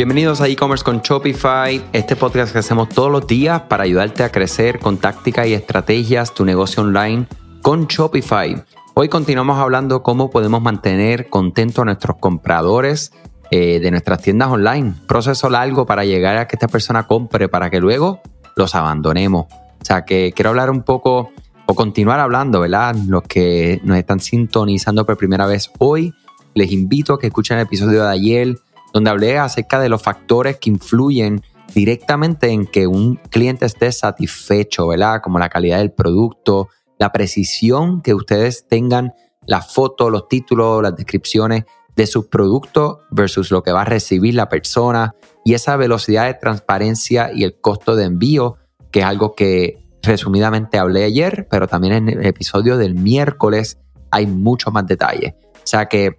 Bienvenidos a e-commerce con Shopify, este podcast que hacemos todos los días para ayudarte a crecer con tácticas y estrategias tu negocio online con Shopify. Hoy continuamos hablando cómo podemos mantener contentos a nuestros compradores eh, de nuestras tiendas online. Proceso largo para llegar a que esta persona compre para que luego los abandonemos. O sea que quiero hablar un poco o continuar hablando, ¿verdad? Los que nos están sintonizando por primera vez hoy, les invito a que escuchen el episodio de ayer donde hablé acerca de los factores que influyen directamente en que un cliente esté satisfecho, ¿verdad? Como la calidad del producto, la precisión que ustedes tengan las fotos, los títulos, las descripciones de sus productos versus lo que va a recibir la persona y esa velocidad de transparencia y el costo de envío, que es algo que resumidamente hablé ayer, pero también en el episodio del miércoles hay mucho más detalle. O sea que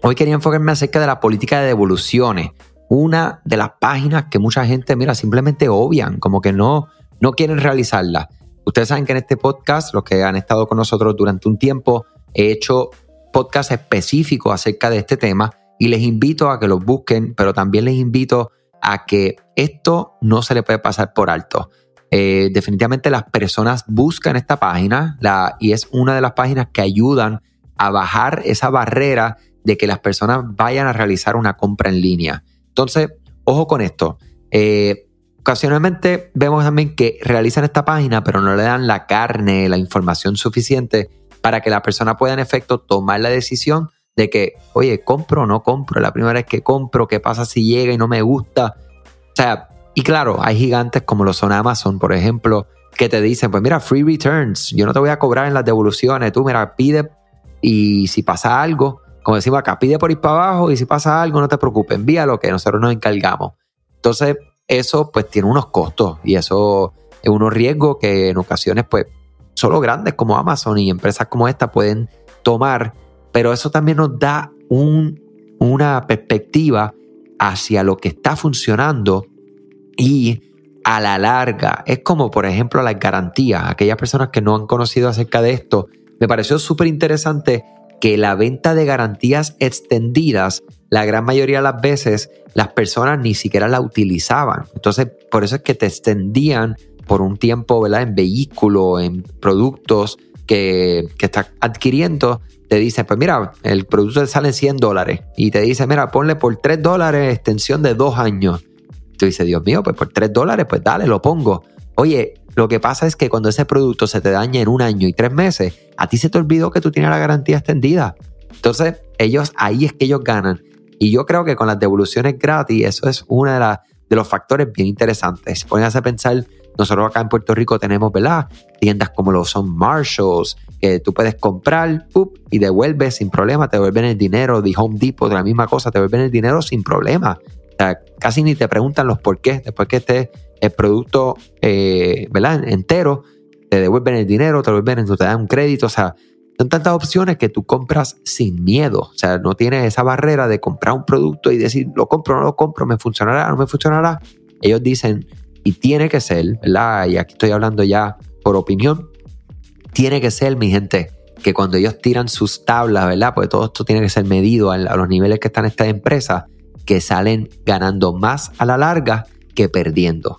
Hoy quería enfocarme acerca de la política de devoluciones, una de las páginas que mucha gente, mira, simplemente obvian, como que no, no quieren realizarla. Ustedes saben que en este podcast, los que han estado con nosotros durante un tiempo, he hecho podcasts específicos acerca de este tema y les invito a que los busquen, pero también les invito a que esto no se le puede pasar por alto. Eh, definitivamente las personas buscan esta página y es una de las páginas que ayudan a bajar esa barrera de que las personas vayan a realizar una compra en línea. Entonces, ojo con esto. Eh, ocasionalmente vemos también que realizan esta página, pero no le dan la carne, la información suficiente para que la persona pueda en efecto tomar la decisión de que, oye, compro o no compro, la primera vez que compro, qué pasa si llega y no me gusta. O sea, y claro, hay gigantes como lo son Amazon, por ejemplo, que te dicen, pues mira, free returns, yo no te voy a cobrar en las devoluciones, tú mira, pide y si pasa algo, como decimos acá, pide por ir para abajo y si pasa algo, no te preocupes, envíalo que nosotros nos encargamos. Entonces, eso pues tiene unos costos y eso es unos riesgos que en ocasiones pues solo grandes como Amazon y empresas como esta pueden tomar, pero eso también nos da un, una perspectiva hacia lo que está funcionando y a la larga. Es como, por ejemplo, las garantías. Aquellas personas que no han conocido acerca de esto, me pareció súper interesante que la venta de garantías extendidas, la gran mayoría de las veces las personas ni siquiera la utilizaban. Entonces, por eso es que te extendían por un tiempo, ¿verdad? En vehículos, en productos que, que estás adquiriendo. Te dice, pues mira, el producto te sale 100 dólares. Y te dice, mira, ponle por 3 dólares extensión de dos años. Tú dices, Dios mío, pues por 3 dólares, pues dale, lo pongo. Oye, lo que pasa es que cuando ese producto se te daña en un año y tres meses, a ti se te olvidó que tú tienes la garantía extendida. Entonces, ellos, ahí es que ellos ganan. Y yo creo que con las devoluciones gratis, eso es uno de, de los factores bien interesantes. Pónganse a pensar, nosotros acá en Puerto Rico tenemos, ¿verdad? Tiendas como lo son Marshalls, que tú puedes comprar y devuelves sin problema, te devuelven el dinero, de Home Depot, de la misma cosa, te devuelven el dinero sin problema. O sea, casi ni te preguntan los por qué, después que estés el producto eh, ¿verdad? entero, te devuelven el dinero, te devuelven, te dan un crédito, o sea, son tantas opciones que tú compras sin miedo, o sea, no tienes esa barrera de comprar un producto y decir, lo compro no lo compro, me funcionará no me funcionará. Ellos dicen, y tiene que ser, ¿verdad? Y aquí estoy hablando ya por opinión, tiene que ser, mi gente, que cuando ellos tiran sus tablas, ¿verdad? Porque todo esto tiene que ser medido a los niveles que están estas empresas, que salen ganando más a la larga que perdiendo.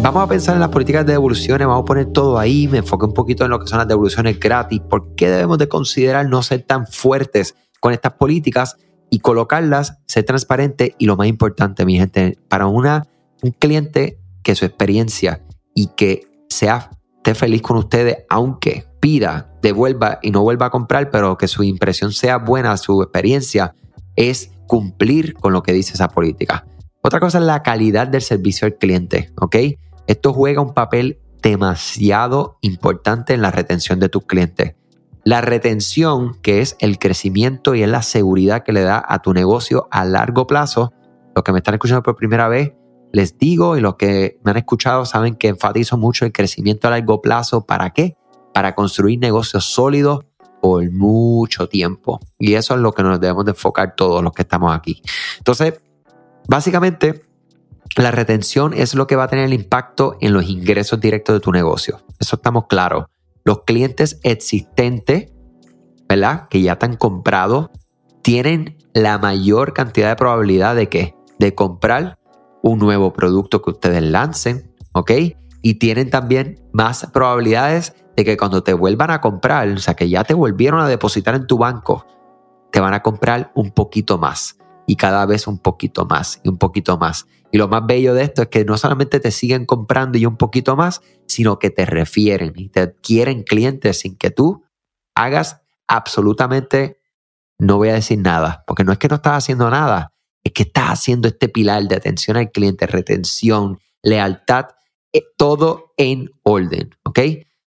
Vamos a pensar en las políticas de devoluciones, vamos a poner todo ahí, me enfoqué un poquito en lo que son las devoluciones gratis, por qué debemos de considerar no ser tan fuertes con estas políticas y colocarlas, ser transparente y lo más importante, mi gente, para una, un cliente que su experiencia y que sea esté feliz con ustedes, aunque pida, devuelva y no vuelva a comprar, pero que su impresión sea buena, su experiencia, es cumplir con lo que dice esa política. Otra cosa es la calidad del servicio al cliente, ¿ok? Esto juega un papel demasiado importante en la retención de tus clientes. La retención, que es el crecimiento y es la seguridad que le da a tu negocio a largo plazo, los que me están escuchando por primera vez, les digo y los que me han escuchado saben que enfatizo mucho el crecimiento a largo plazo. ¿Para qué? Para construir negocios sólidos por mucho tiempo. Y eso es lo que nos debemos de enfocar todos los que estamos aquí. Entonces, básicamente, la retención es lo que va a tener el impacto en los ingresos directos de tu negocio. Eso estamos claros. Los clientes existentes, ¿verdad? Que ya te han comprado, tienen la mayor cantidad de probabilidad de que de comprar un nuevo producto que ustedes lancen, ¿ok? Y tienen también más probabilidades de que cuando te vuelvan a comprar, o sea, que ya te volvieron a depositar en tu banco, te van a comprar un poquito más y cada vez un poquito más y un poquito más. Y lo más bello de esto es que no solamente te siguen comprando y un poquito más, sino que te refieren y te adquieren clientes sin que tú hagas absolutamente, no voy a decir nada, porque no es que no estás haciendo nada, es que estás haciendo este pilar de atención al cliente, retención, lealtad, eh, todo en orden, ¿ok?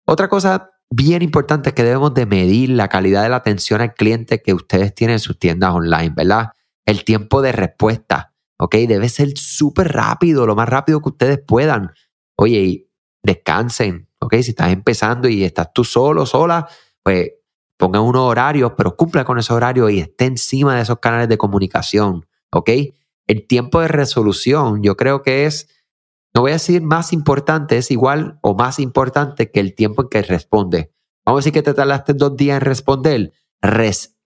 Otra cosa bien importante es que debemos de medir la calidad de la atención al cliente que ustedes tienen en sus tiendas online, ¿verdad? El tiempo de respuesta, ¿ok? Debe ser súper rápido, lo más rápido que ustedes puedan. Oye, descansen, ¿ok? Si estás empezando y estás tú solo, sola, pues pongan unos horarios, pero cumpla con esos horarios y esté encima de esos canales de comunicación, ¿ok? El tiempo de resolución yo creo que es no voy a decir más importante, es igual o más importante que el tiempo en que responde. Vamos a decir que te tardaste dos días en responder.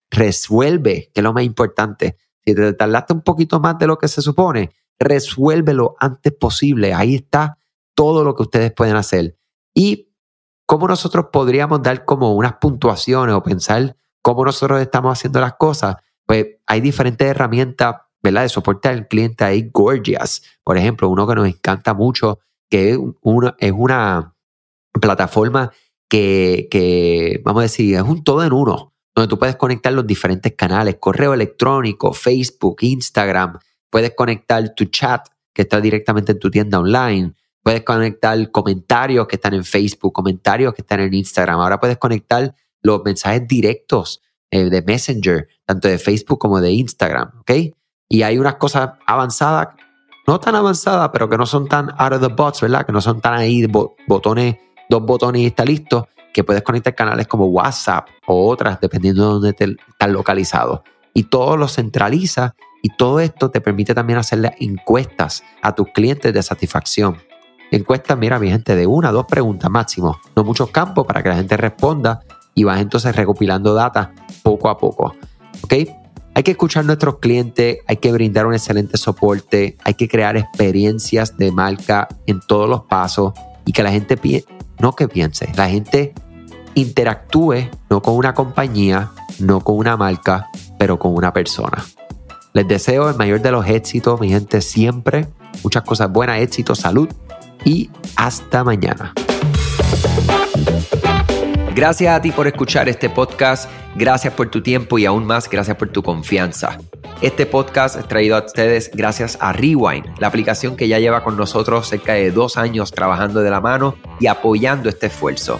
resuelve, que es lo más importante. Si te tardaste un poquito más de lo que se supone, resuélvelo antes posible. Ahí está todo lo que ustedes pueden hacer. Y cómo nosotros podríamos dar como unas puntuaciones o pensar cómo nosotros estamos haciendo las cosas. Pues hay diferentes herramientas ¿verdad? De soporte al cliente ahí, Gorgias, por ejemplo, uno que nos encanta mucho, que es una, es una plataforma que, que, vamos a decir, es un todo en uno, donde tú puedes conectar los diferentes canales, correo electrónico, Facebook, Instagram, puedes conectar tu chat que está directamente en tu tienda online, puedes conectar comentarios que están en Facebook, comentarios que están en Instagram, ahora puedes conectar los mensajes directos eh, de Messenger, tanto de Facebook como de Instagram, ¿ok? Y hay unas cosas avanzadas, no tan avanzadas, pero que no son tan out of the box, ¿verdad? Que no son tan ahí botones, dos botones y está listo, que puedes conectar canales como WhatsApp o otras, dependiendo de dónde te estás localizado. Y todo lo centraliza y todo esto te permite también hacerle encuestas a tus clientes de satisfacción. Encuestas, mira, mi gente, de una, dos preguntas máximo, no muchos campos para que la gente responda y vas entonces recopilando data poco a poco. ¿Ok? Hay que escuchar a nuestros clientes, hay que brindar un excelente soporte, hay que crear experiencias de marca en todos los pasos y que la gente no que piense, la gente interactúe no con una compañía, no con una marca, pero con una persona. Les deseo el mayor de los éxitos, mi gente, siempre. Muchas cosas buenas, éxito, salud y hasta mañana. Gracias a ti por escuchar este podcast, gracias por tu tiempo y aún más gracias por tu confianza. Este podcast es traído a ustedes gracias a Rewind, la aplicación que ya lleva con nosotros cerca de dos años trabajando de la mano y apoyando este esfuerzo.